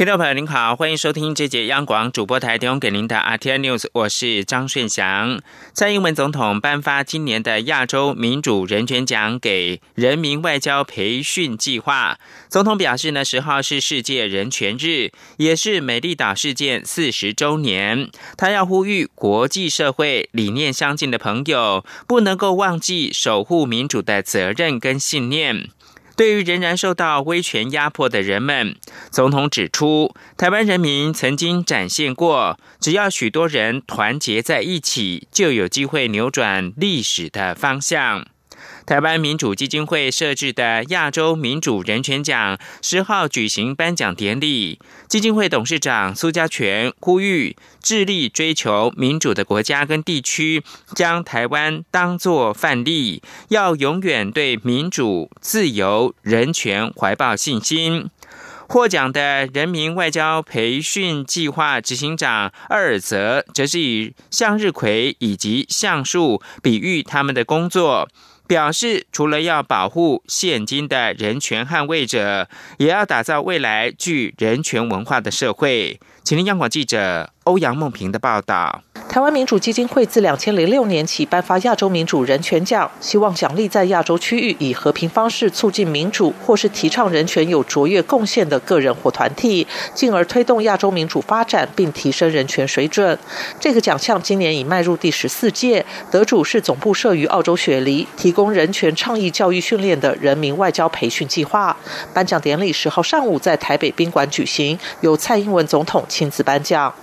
听众朋友您好，欢迎收听这节央广主播台提供给您的 RTI News，我是张顺祥。蔡英文总统颁发今年的亚洲民主人权奖给人民外交培训计划。总统表示呢，十号是世界人权日，也是美丽岛事件四十周年。他要呼吁国际社会理念相近的朋友，不能够忘记守护民主的责任跟信念。对于仍然受到威权压迫的人们，总统指出，台湾人民曾经展现过，只要许多人团结在一起，就有机会扭转历史的方向。台湾民主基金会设置的亚洲民主人权奖十号举行颁奖典礼，基金会董事长苏家全呼吁，致力追求民主的国家跟地区将台湾当作范例，要永远对民主、自由、人权怀抱信心。获奖的人民外交培训计划执行长二尔泽，则是以向日葵以及橡树比喻他们的工作。表示，除了要保护现今的人权捍卫者，也要打造未来具人权文化的社会。请听央广记者欧阳梦平的报道。台湾民主基金会自两千零六年起颁发亚洲民主人权奖，希望奖励在亚洲区域以和平方式促进民主或是提倡人权有卓越贡献的个人或团体，进而推动亚洲民主发展并提升人权水准。这个奖项今年已迈入第十四届，得主是总部设于澳洲雪梨、提供人权倡议教育训练的人民外交培训计划。颁奖典礼十号上午在台北宾馆举行，由蔡英文总统亲自颁奖。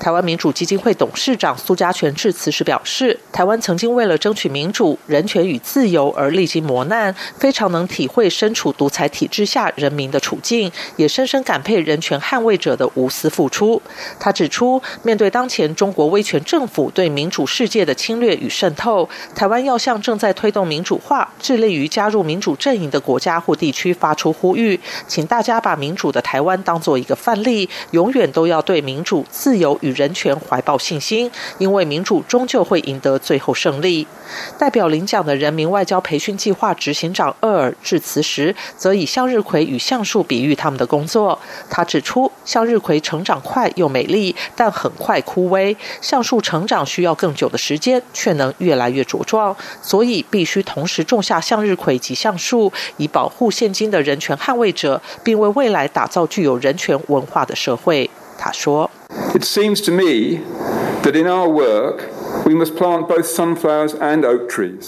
台湾民主基金会董事长。苏家全致辞时表示，台湾曾经为了争取民主、人权与自由而历经磨难，非常能体会身处独裁体制下人民的处境，也深深感佩人权捍卫者的无私付出。他指出，面对当前中国威权政府对民主世界的侵略与渗透，台湾要向正在推动民主化、致力于加入民主阵营的国家或地区发出呼吁，请大家把民主的台湾当做一个范例，永远都要对民主、自由与人权怀抱信心。因为民主终究会赢得最后胜利。代表领奖的人民外交培训计划执行长厄尔致辞时，则以向日葵与橡树比喻他们的工作。他指出，向日葵成长快又美丽，但很快枯萎；橡树成长需要更久的时间，却能越来越茁壮。所以，必须同时种下向日葵及橡树，以保护现今的人权捍卫者，并为未来打造具有人权文化的社会。他说：“It seems to me。” That in our work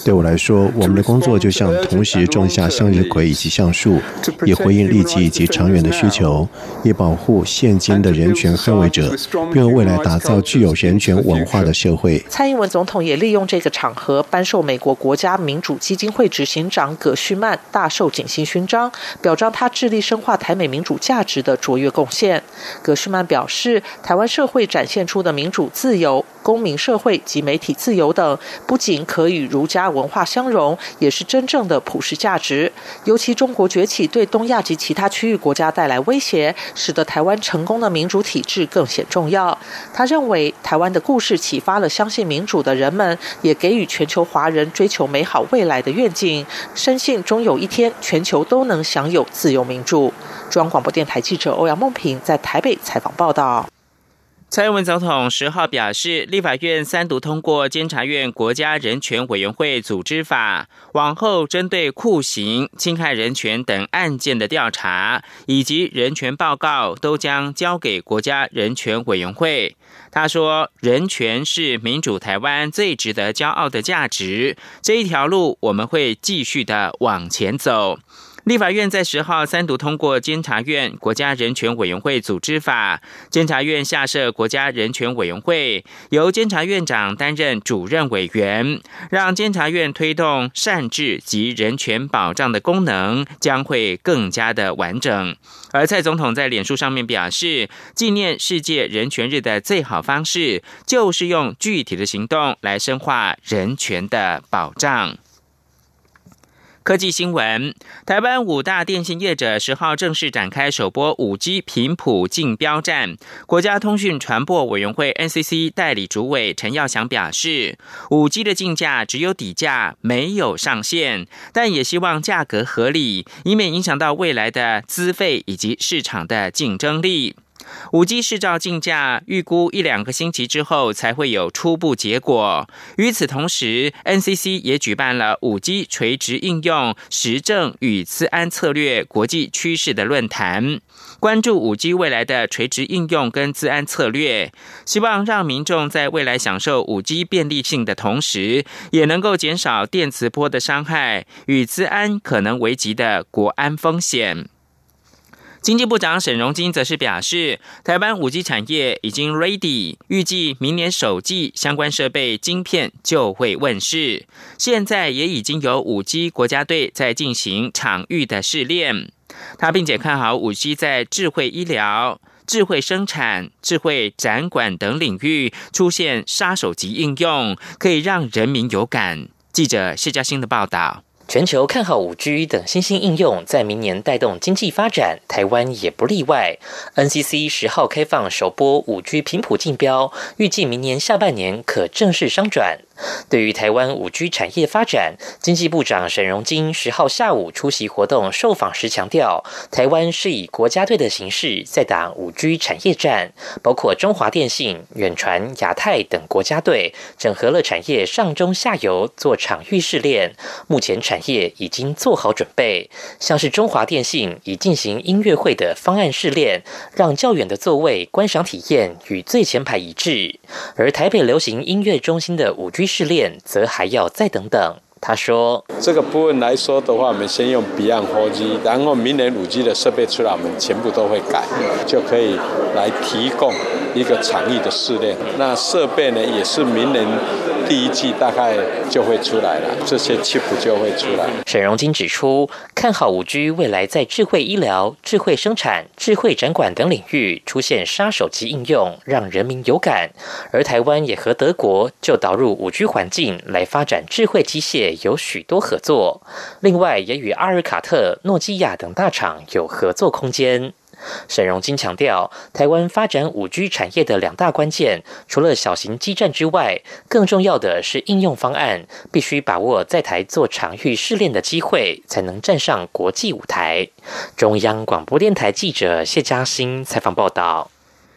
对我来说，我们的工作就像同时种下向日葵以及橡树，以回应立即以及长远的需求，以保护现今的人权捍卫者，并为未来打造具有人权文化的社会。蔡英文总统也利用这个场合颁授美国国家民主基金会执行长葛旭曼大受锦星勋章，表彰他致力深化台美民主价值的卓越贡献。葛旭曼表示，台湾社会展现出的民主、自由、公民社会及媒体自由等，不仅可与儒家文化相融，也是真正的普世价值。尤其中国崛起对东亚及其他区域国家带来威胁，使得台湾成功的民主体制更显重要。他认为，台湾的故事启发了相信民主的人们，也给予全球华人追求美好未来的愿景。深信终有一天，全球都能享有自由民主。中央广播电台记者欧阳梦平在台北采访报道。蔡英文总统十号表示，立法院三读通过监察院国家人权委员会组织法，往后针对酷刑、侵害人权等案件的调查以及人权报告，都将交给国家人权委员会。他说，人权是民主台湾最值得骄傲的价值，这一条路我们会继续的往前走。立法院在十号三读通过监察院国家人权委员会组织法，监察院下设国家人权委员会，由监察院长担任主任委员，让监察院推动善治及人权保障的功能将会更加的完整。而蔡总统在脸书上面表示，纪念世界人权日的最好方式，就是用具体的行动来深化人权的保障。科技新闻：台湾五大电信业者十号正式展开首波五 G 频谱竞标战。国家通讯传播委员会 NCC 代理主委陈耀祥表示，五 G 的竞价只有底价，没有上限，但也希望价格合理，以免影响到未来的资费以及市场的竞争力。五 G 市照竞价预估一两个星期之后才会有初步结果。与此同时，NCC 也举办了五 G 垂直应用实证与资安策略国际趋势的论坛，关注五 G 未来的垂直应用跟资安策略，希望让民众在未来享受五 G 便利性的同时，也能够减少电磁波的伤害与资安可能危及的国安风险。经济部长沈荣金则是表示，台湾五 G 产业已经 ready，预计明年首季相关设备晶片就会问世。现在也已经有五 G 国家队在进行场域的试炼。他并且看好五 G 在智慧医疗、智慧生产、智慧展馆等领域出现杀手级应用，可以让人民有感。记者谢嘉欣的报道。全球看好 5G 等新兴应用，在明年带动经济发展，台湾也不例外。NCC 十号开放首波 5G 频谱竞标，预计明年下半年可正式商转。对于台湾五 G 产业发展，经济部长沈荣金十号下午出席活动受访时强调，台湾是以国家队的形式在打五 G 产业战，包括中华电信、远传、亚太等国家队，整合了产业上中下游做场域试炼。目前产业已经做好准备，像是中华电信已进行音乐会的方案试炼，让较远的座位观赏体验与最前排一致。而台北流行音乐中心的五 G 试炼，则还要再等等。他说：“这个部分来说的话，我们先用 Beyond 4G，然后明年五 G 的设备出来，我们全部都会改，就可以来提供一个场域的试炼。那设备呢，也是明年。”第一季大概就会出来了，这些 chip 就会出来。沈荣金指出，看好五 G 未来在智慧医疗、智慧生产、智慧展馆等领域出现杀手级应用，让人民有感。而台湾也和德国就导入五 G 环境来发展智慧机械有许多合作，另外也与阿尔卡特、诺基亚等大厂有合作空间。沈荣金强调，台湾发展五 G 产业的两大关键，除了小型基站之外，更重要的是应用方案，必须把握在台做场域试炼的机会，才能站上国际舞台。中央广播电台记者谢嘉欣采访报道。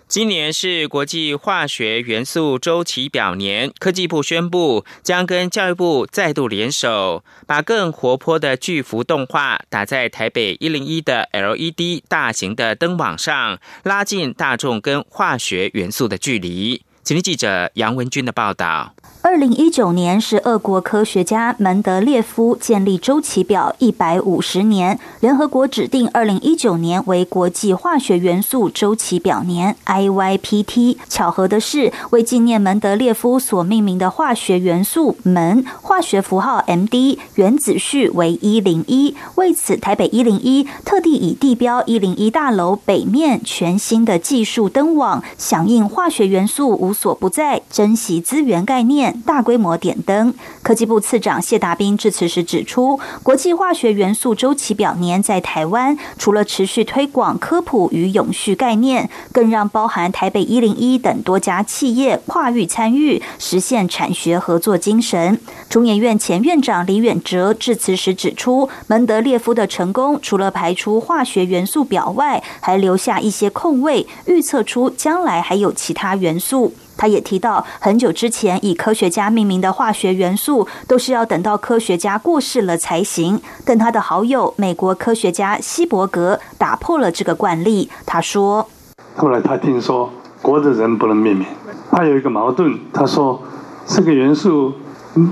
今年是国际化学元素周期表年，科技部宣布将跟教育部再度联手，把更活泼的巨幅动画打在台北一零一的 LED 大型的灯网上，拉近大众跟化学元素的距离。请听记者杨文军的报道。二零一九年是俄国科学家门德列夫建立周期表一百五十年，联合国指定二零一九年为国际化学元素周期表年 （IYPT）。巧合的是，为纪念门德列夫所命名的化学元素门，化学符号 Md，原子序为一零一。为此，台北一零一特地以地标一零一大楼北面全新的技术灯网，响应化学元素无所不在，珍惜资源概念。大规模点灯。科技部次长谢达斌致辞时指出，国际化学元素周期表年在台湾，除了持续推广科普与永续概念，更让包含台北一零一等多家企业跨域参与，实现产学合作精神。中研院前院长李远哲致辞时指出，门德列夫的成功，除了排除化学元素表外，还留下一些空位，预测出将来还有其他元素。他也提到，很久之前以科学家命名的化学元素，都是要等到科学家过世了才行。但他的好友美国科学家希伯格打破了这个惯例。他说：“后来他听说活着人不能命名，他有一个矛盾。他说，这个元素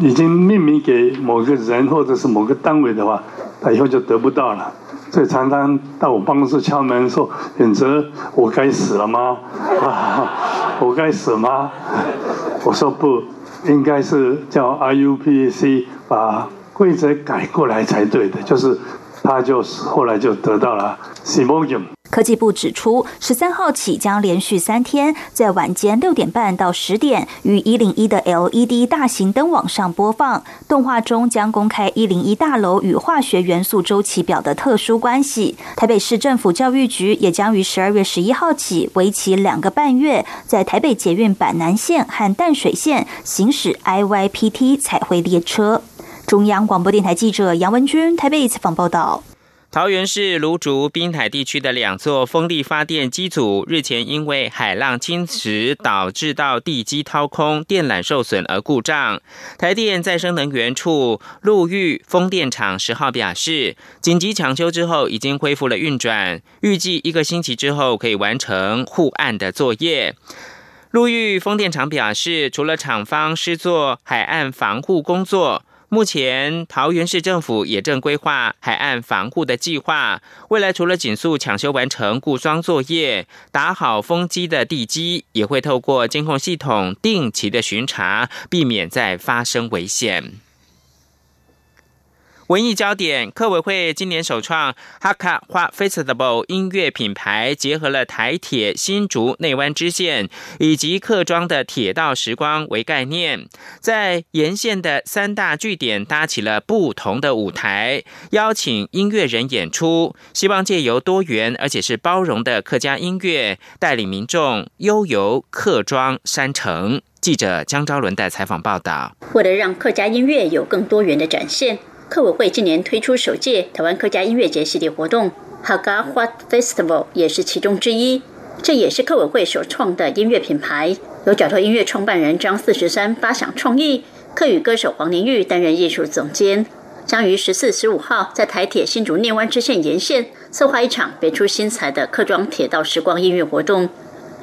已经命名给某个人或者是某个单位的话，他以后就得不到了。”所以常常到我办公室敲门说：“远泽，我该死了吗？我该死吗？”我说：“不应该是叫 IUPC 把规则改过来才对的，就是他就后来就得到了 Simonium。”科技部指出，十三号起将连续三天在晚间六点半到十点于一零一的 LED 大型灯网上播放动画中，将公开一零一大楼与化学元素周期表的特殊关系。台北市政府教育局也将于十二月十一号起，为期两个半月，在台北捷运板南线和淡水线行驶 IYPT 彩绘列车。中央广播电台记者杨文君台北采访报道。桃园市芦竹滨海地区的两座风力发电机组日前因为海浪侵蚀导致到地基掏空、电缆受损而故障。台电再生能源处陆域风电场十号表示，紧急抢修之后已经恢复了运转，预计一个星期之后可以完成护岸的作业。陆域风电场表示，除了厂方施作海岸防护工作。目前，桃园市政府也正规划海岸防护的计划。未来除了紧速抢修完成固桩作业，打好风机的地基，也会透过监控系统定期的巡查，避免再发生危险。文艺焦点，客委会今年首创哈卡花 Festival 音乐品牌，结合了台铁新竹内湾支线以及客庄的铁道时光为概念，在沿线的三大据点搭起了不同的舞台，邀请音乐人演出，希望借由多元而且是包容的客家音乐，带领民众悠游客庄山城。记者江昭伦的采访报道，为了让客家音乐有更多元的展现。客委会今年推出首届台湾客家音乐节系列活动，Haga What Festival 也是其中之一。这也是客委会首创的音乐品牌，由角头音乐创办人张四十三发想创意，客语歌手黄连玉担任艺术总监，将于十四、十五号在台铁新竹内湾支线沿线策划一场别出心裁的客庄铁道时光音乐活动。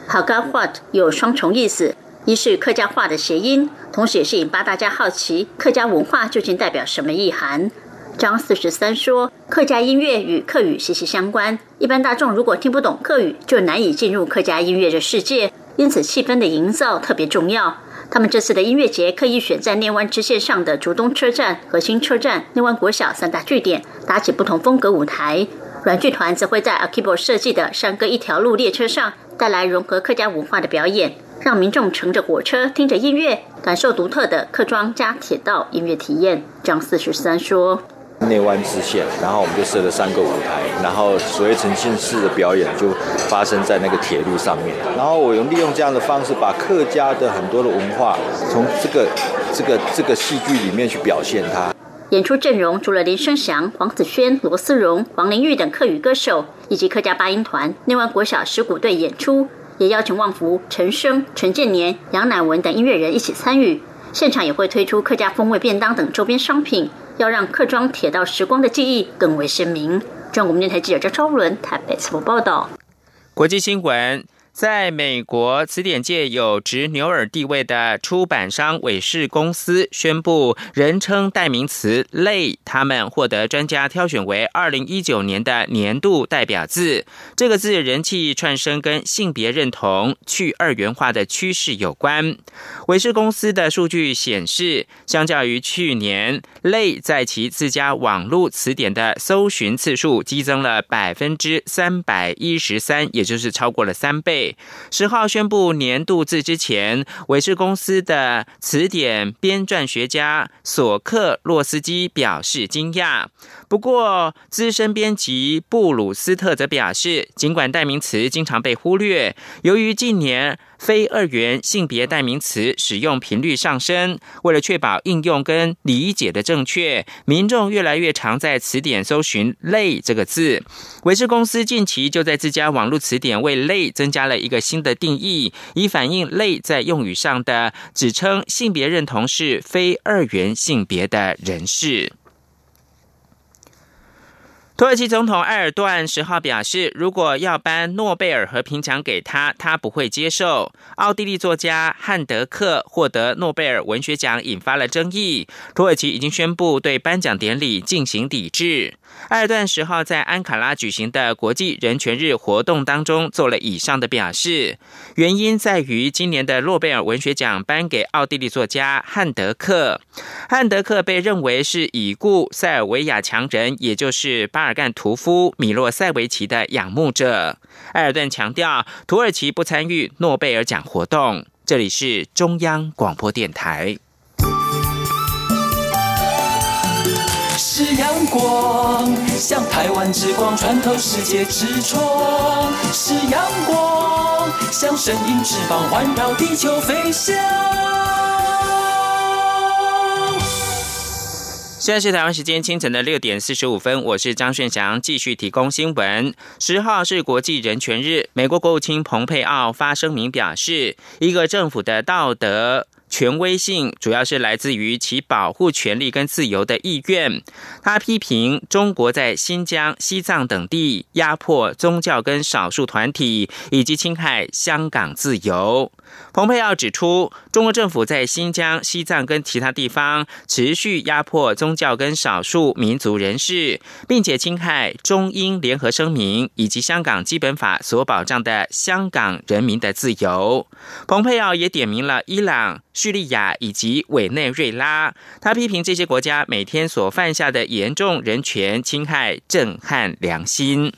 Haga What 有双重意思。一是客家话的谐音，同时也是引发大家好奇客家文化究竟代表什么意涵。张四十三说，客家音乐与客语息息相关，一般大众如果听不懂客语，就难以进入客家音乐的世界，因此气氛的营造特别重要。他们这次的音乐节刻意选在内湾支线上的竹东车站、核心车站、内湾国小三大据点，搭起不同风格舞台。软剧团则会在 Akibo 设计的山歌一条路列车上，带来融合客家文化的表演。让民众乘着火车，听着音乐，感受独特的客庄加铁道音乐体验。张四十三说：“内湾支线，然后我们就设了三个舞台，然后所谓沉浸式的表演就发生在那个铁路上面。然后我用利用这样的方式，把客家的很多的文化，从这个这个这个戏剧里面去表现它。演出阵容除了林生祥、黄子轩、罗思荣、黄玲玉等客语歌手，以及客家八音团、内湾国小石鼓队演出。”也邀请旺福、陈升、陈建年、杨乃文等音乐人一起参与，现场也会推出客家风味便当等周边商品，要让客庄铁道时光的记忆更为鲜明。中国电台记者张超伦台北采访报道。国际新闻。在美国词典界有执牛耳地位的出版商韦氏公司宣布，人称代名词“类”，他们获得专家挑选为二零一九年的年度代表字。这个字人气串升，跟性别认同去二元化的趋势有关。韦氏公司的数据显示，相较于去年，“类”在其自家网络词典的搜寻次数激增了百分之三百一十三，也就是超过了三倍。十号宣布年度制之前，韦氏公司的词典编撰学家索克洛斯基表示惊讶。不过，资深编辑布鲁斯特则表示，尽管代名词经常被忽略，由于近年非二元性别代名词使用频率上升，为了确保应用跟理解的正确，民众越来越常在词典搜寻“类”这个字。维氏公司近期就在自家网络词典为“类”增加了一个新的定义，以反映“类”在用语上的指称性别认同是非二元性别的人士。土耳其总统埃尔段十号表示，如果要颁诺贝尔和平奖给他，他不会接受。奥地利作家汉德克获得诺贝尔文学奖，引发了争议。土耳其已经宣布对颁奖典礼进行抵制。埃尔顿十号在安卡拉举行的国际人权日活动当中做了以上的表示，原因在于今年的诺贝尔文学奖颁给奥地利作家汉德克。汉德克被认为是已故塞尔维亚强人，也就是巴尔干屠夫米洛塞维奇的仰慕者。埃尔顿强调，土耳其不参与诺贝尔奖活动。这里是中央广播电台。是阳光，像台湾之光穿透世界之窗；是阳光，像神鹰翅膀环绕地球飞翔。现在是台湾时间清晨的六点四十五分，我是张炫祥，继续提供新闻。十号是国际人权日，美国国务卿蓬佩奥发声明表示，一个政府的道德。权威性主要是来自于其保护权利跟自由的意愿。他批评中国在新疆、西藏等地压迫宗教跟少数团体，以及侵害香港自由。蓬佩奥指出，中国政府在新疆、西藏跟其他地方持续压迫宗教跟少数民族人士，并且侵害中英联合声明以及香港基本法所保障的香港人民的自由。蓬佩奥也点名了伊朗。叙利亚以及委内瑞拉，他批评这些国家每天所犯下的严重人权侵害，震撼良心。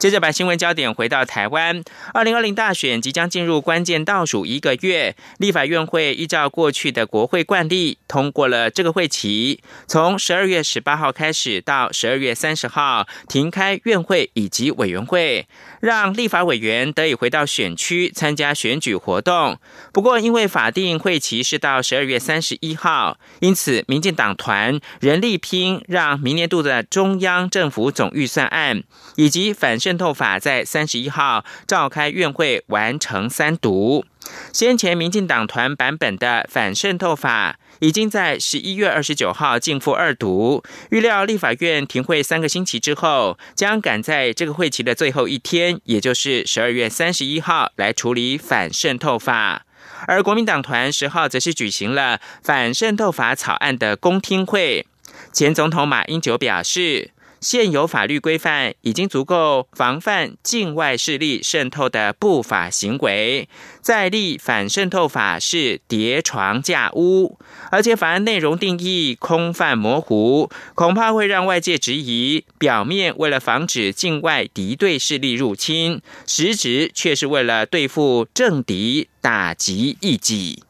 接着把新闻焦点回到台湾，二零二零大选即将进入关键倒数一个月，立法院会依照过去的国会惯例，通过了这个会期，从十二月十八号开始到十二月三十号停开院会以及委员会。让立法委员得以回到选区参加选举活动。不过，因为法定会期是到十二月三十一号，因此民进党团人力拼，让明年度的中央政府总预算案以及反渗透法在三十一号召开院会完成三读。先前民进党团版本的反渗透法。已经在十一月二十九号进赴二读，预料立法院停会三个星期之后，将赶在这个会期的最后一天，也就是十二月三十一号来处理反渗透法。而国民党团十号则是举行了反渗透法草案的公听会，前总统马英九表示。现有法律规范已经足够防范境外势力渗透的不法行为，再立反渗透法是叠床架屋，而且法案内容定义空泛模糊，恐怕会让外界质疑，表面为了防止境外敌对势力入侵，实质却是为了对付政敌，打击异己。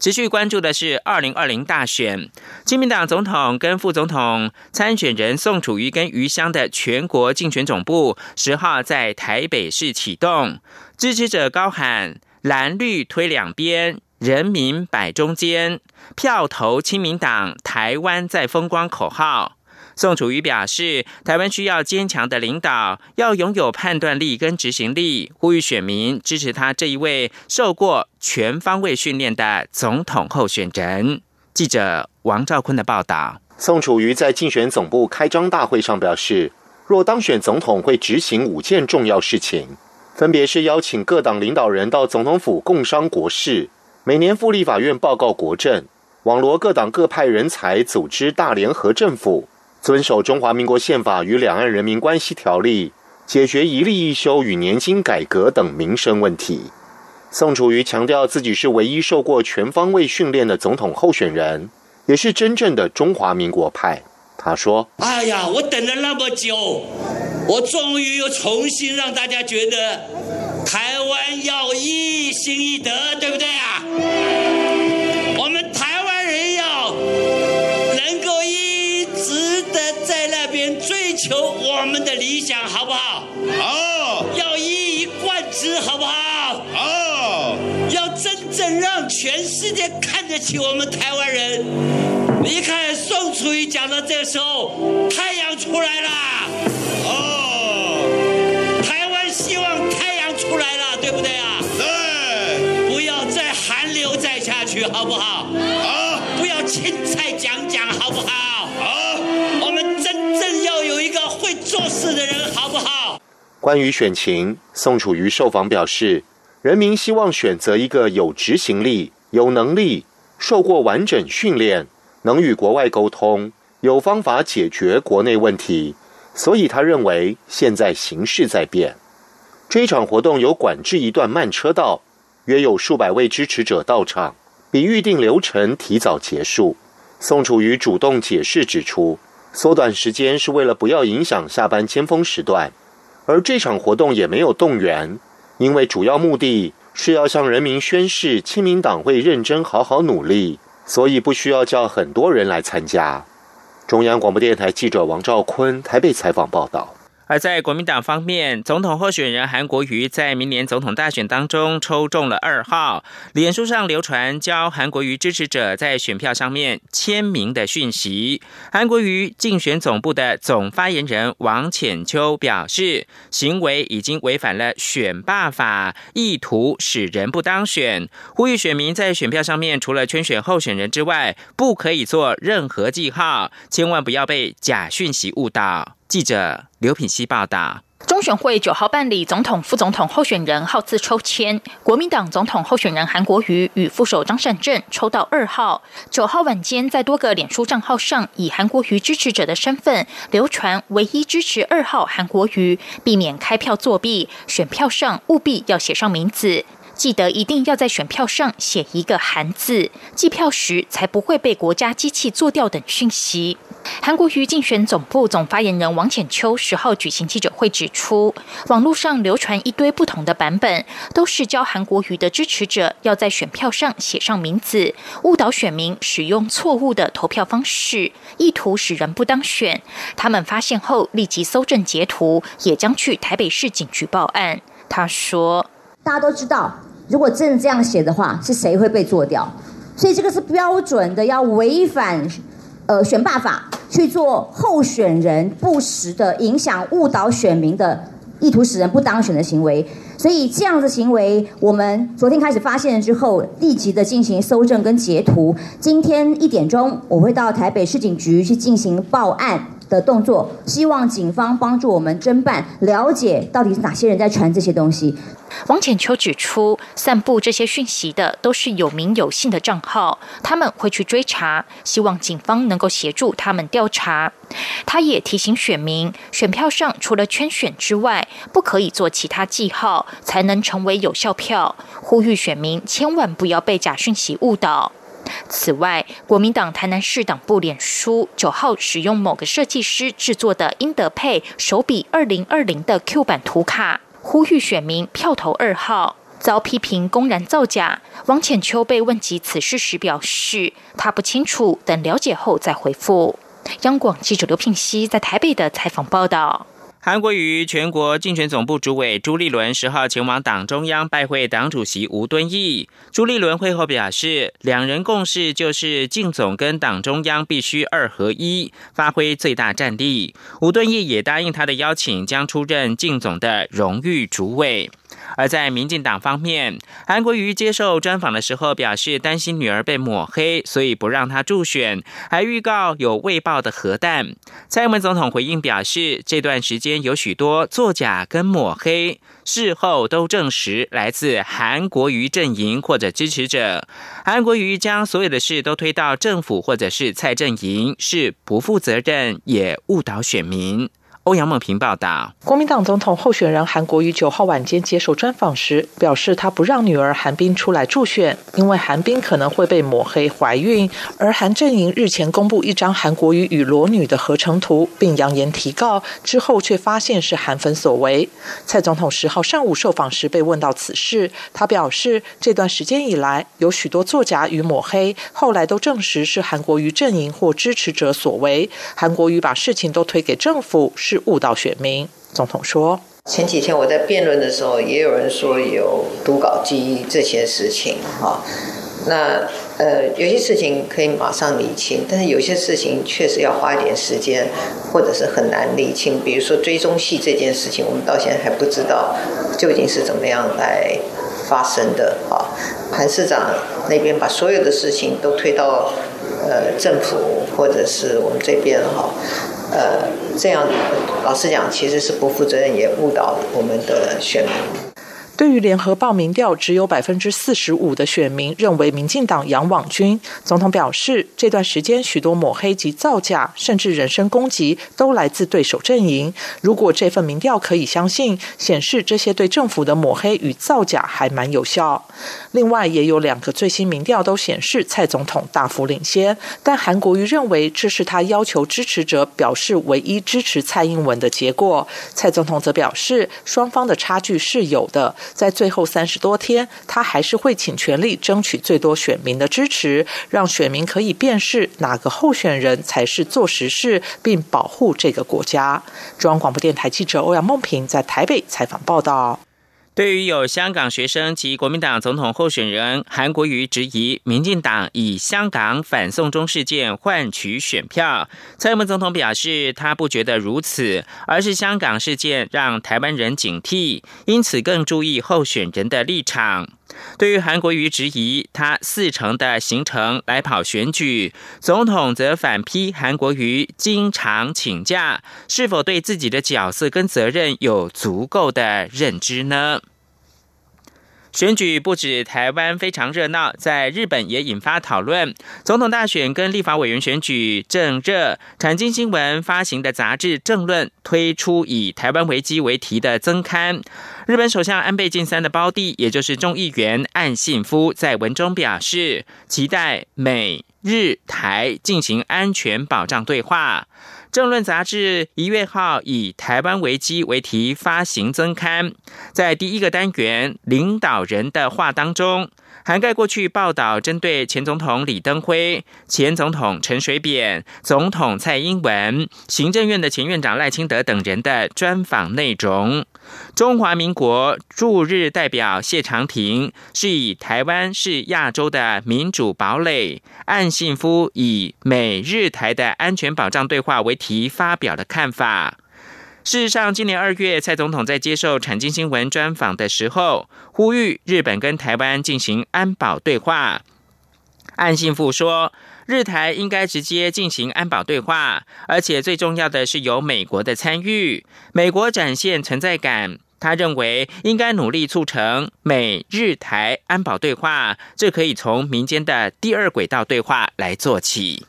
持续关注的是二零二零大选，亲民党总统跟副总统参选人宋楚瑜跟余香的全国竞选总部十号在台北市启动，支持者高喊蓝绿推两边，人民摆中间，票投亲民党，台湾在风光口号。宋楚瑜表示，台湾需要坚强的领导，要拥有判断力跟执行力，呼吁选民支持他这一位受过全方位训练的总统候选人。记者王兆坤的报道。宋楚瑜在竞选总部开张大会上表示，若当选总统，会执行五件重要事情，分别是邀请各党领导人到总统府共商国事，每年赴立法院报告国政，网罗各党各派人才，组织大联合政府。遵守中华民国宪法与两岸人民关系条例，解决一例一休与年金改革等民生问题。宋楚瑜强调自己是唯一受过全方位训练的总统候选人，也是真正的中华民国派。他说：“哎呀，我等了那么久，我终于又重新让大家觉得台湾要一心一德，对不对求我们的理想好不好？好，要一以贯之好不好？好，要真正让全世界看得起我们台湾人。你看宋楚瑜讲到这个时候，太阳出来了。哦，台湾希望太阳出来了，对不对啊？对，不要再寒流再下去，好不好？好，不要青菜讲讲，好不好？做关于选情，宋楚瑜受访表示，人民希望选择一个有执行力、有能力、受过完整训练、能与国外沟通、有方法解决国内问题，所以他认为现在形势在变。这一场活动有管制一段慢车道，约有数百位支持者到场，比预定流程提早结束。宋楚瑜主动解释指出，缩短时间是为了不要影响下班尖峰时段，而这场活动也没有动员，因为主要目的是要向人民宣誓亲民党会认真好好努力，所以不需要叫很多人来参加。中央广播电台记者王兆坤台北采访报道。而在国民党方面，总统候选人韩国瑜在明年总统大选当中抽中了二号。脸书上流传教韩国瑜支持者在选票上面签名的讯息。韩国瑜竞选总部的总发言人王浅秋表示，行为已经违反了选罢法，意图使人不当选，呼吁选民在选票上面除了圈选候选人之外，不可以做任何记号，千万不要被假讯息误导。记者刘品希报道：中选会九号办理总统、副总统候选人号次抽签，国民党总统候选人韩国瑜与副手张善政抽到二号。九号晚间，在多个脸书账号上，以韩国瑜支持者的身份流传唯一支持二号韩国瑜，避免开票作弊，选票上务必要写上名字。记得一定要在选票上写一个“韩”字，计票时才不会被国家机器做掉等讯息。韩国瑜竞选总部总发言人王浅秋十号举行记者会指出，网络上流传一堆不同的版本，都是教韩国瑜的支持者要在选票上写上名字，误导选民使用错误的投票方式，意图使人不当选。他们发现后立即搜证截图，也将去台北市警局报案。他说：“大家都知道。”如果真的这样写的话，是谁会被做掉？所以这个是标准的，要违反呃选罢法去做候选人不实的影响、误导选民的意图，使人不当选的行为。所以这样的行为，我们昨天开始发现了之后，立即的进行搜证跟截图。今天一点钟，我会到台北市警局去进行报案的动作，希望警方帮助我们侦办，了解到底是哪些人在传这些东西。王浅秋指出，散布这些讯息的都是有名有姓的账号，他们会去追查，希望警方能够协助他们调查。他也提醒选民，选票上除了圈选之外，不可以做其他记号，才能成为有效票。呼吁选民千万不要被假讯息误导。此外，国民党台南市党部脸书九号使用某个设计师制作的英德佩手笔二零二零的 Q 版图卡。呼吁选民票投二号，遭批评公然造假。王浅秋被问及此事时表示，他不清楚，等了解后再回复。央广记者刘聘熙在台北的采访报道。韩国瑜全国竞选总部主委朱立伦十号前往党中央拜会党主席吴敦义。朱立伦会后表示，两人共事就是竞总跟党中央必须二合一，发挥最大战力。吴敦义也答应他的邀请，将出任竞总的荣誉主委。而在民进党方面，韩国瑜接受专访的时候表示，担心女儿被抹黑，所以不让她助选，还预告有未爆的核弹。蔡英文总统回应表示，这段时间有许多作假跟抹黑，事后都证实来自韩国瑜阵营或者支持者。韩国瑜将所有的事都推到政府或者是蔡阵营，是不负责任，也误导选民。欧阳梦平报道，国民党总统候选人韩国瑜九号晚间接受专访时表示，他不让女儿韩冰出来助选，因为韩冰可能会被抹黑怀孕。而韩阵营日前公布一张韩国瑜与裸女的合成图，并扬言提告，之后却发现是韩粉所为。蔡总统十号上午受访时被问到此事，他表示，这段时间以来有许多作假与抹黑，后来都证实是韩国瑜阵营或支持者所为。韩国瑜把事情都推给政府是。误导选民，总统说：前几天我在辩论的时候，也有人说有读稿记忆这些事情，哈。那呃，有些事情可以马上理清，但是有些事情确实要花一点时间，或者是很难理清。比如说追踪系这件事情，我们到现在还不知道究竟是怎么样来发生的，哈。韩市长那边把所有的事情都推到呃政府或者是我们这边，哈。呃，这样老实讲，其实是不负责任，也误导我们的选民。对于联合报民调只有百分之四十五的选民认为民进党杨网军，总统表示，这段时间许多抹黑及造假，甚至人身攻击，都来自对手阵营。如果这份民调可以相信，显示这些对政府的抹黑与造假还蛮有效。另外，也有两个最新民调都显示蔡总统大幅领先，但韩国瑜认为这是他要求支持者表示唯一支持蔡英文的结果。蔡总统则表示，双方的差距是有的。在最后三十多天，他还是会尽全力争取最多选民的支持，让选民可以辨识哪个候选人才是做实事，并保护这个国家。中央广播电台记者欧阳梦平在台北采访报道。对于有香港学生及国民党总统候选人韩国瑜质疑民进党以香港反送中事件换取选票，蔡英文总统表示他不觉得如此，而是香港事件让台湾人警惕，因此更注意候选人的立场。对于韩国瑜质疑他四成的行程来跑选举，总统则反批韩国瑜经常请假，是否对自己的角色跟责任有足够的认知呢？选举不止台湾非常热闹，在日本也引发讨论。总统大选跟立法委员选举正热，产经新闻发行的杂志《政论》推出以“台湾危机”为题的增刊。日本首相安倍晋三的胞弟，也就是众议员岸信夫，在文中表示，期待美日台进行安全保障对话。政论杂志一月号以台湾危机为题发行增刊，在第一个单元领导人的话当中，涵盖过去报道针对前总统李登辉、前总统陈水扁、总统蔡英文、行政院的前院长赖清德等人的专访内容。中华民国驻日代表谢长廷是以台湾是亚洲的民主堡垒，岸信夫以美日台的安全保障对话为题发表的看法。事实上，今年二月，蔡总统在接受产经新闻专访的时候，呼吁日本跟台湾进行安保对话。岸信夫说，日台应该直接进行安保对话，而且最重要的是有美国的参与，美国展现存在感。他认为应该努力促成美日台安保对话，这可以从民间的第二轨道对话来做起。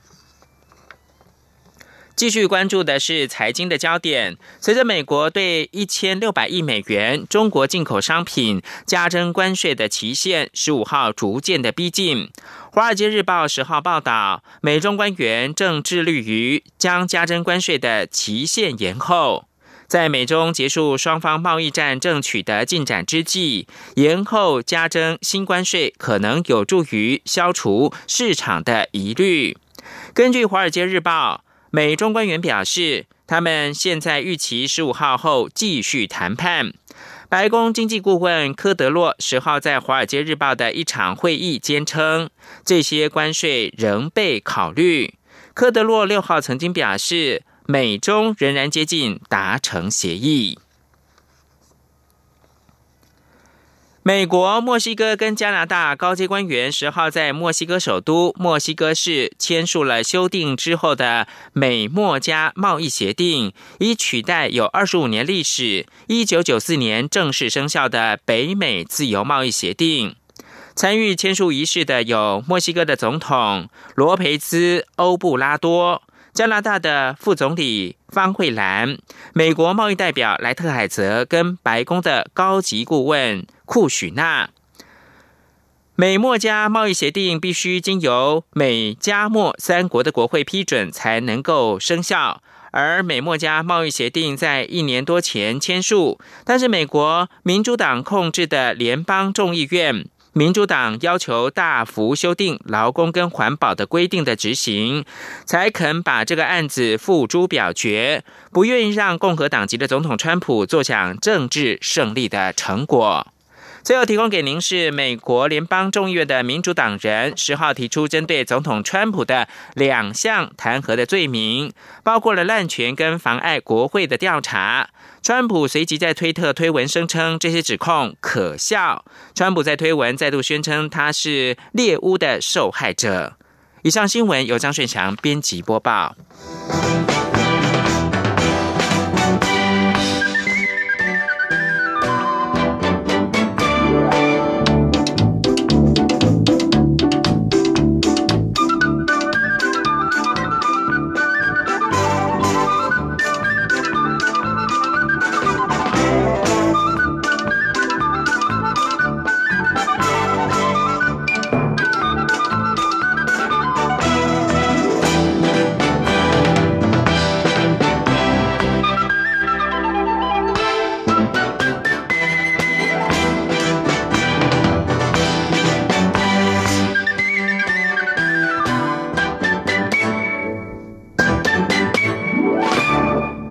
继续关注的是财经的焦点。随着美国对一千六百亿美元中国进口商品加征关税的期限，十五号逐渐的逼近。《华尔街日报》十号报道，美中官员正致力于将加征关税的期限延后。在美中结束双方贸易战正取得进展之际，延后加征新关税可能有助于消除市场的疑虑。根据《华尔街日报》。美中官员表示，他们现在预期十五号后继续谈判。白宫经济顾问科德洛十号在《华尔街日报》的一场会议坚称，这些关税仍被考虑。科德洛六号曾经表示，美中仍然接近达成协议。美国、墨西哥跟加拿大高阶官员十号在墨西哥首都墨西哥市签署了修订之后的美墨加贸易协定，以取代有二十五年历史、一九九四年正式生效的北美自由贸易协定。参与签署仪式的有墨西哥的总统罗培兹·欧布拉多。加拿大的副总理方慧兰、美国贸易代表莱特海泽跟白宫的高级顾问库许纳，美墨加贸易协定必须经由美加墨三国的国会批准才能够生效，而美墨加贸易协定在一年多前签署，但是美国民主党控制的联邦众议院。民主党要求大幅修订劳工跟环保的规定的执行，才肯把这个案子付诸表决，不愿意让共和党籍的总统川普坐享政治胜利的成果。最后提供给您是美国联邦众议院的民主党人十号提出针对总统川普的两项弹劾的罪名，包括了滥权跟妨碍国会的调查。川普随即在推特推文声称这些指控可笑。川普在推文再度宣称他是猎巫的受害者。以上新闻由张顺祥编辑播报。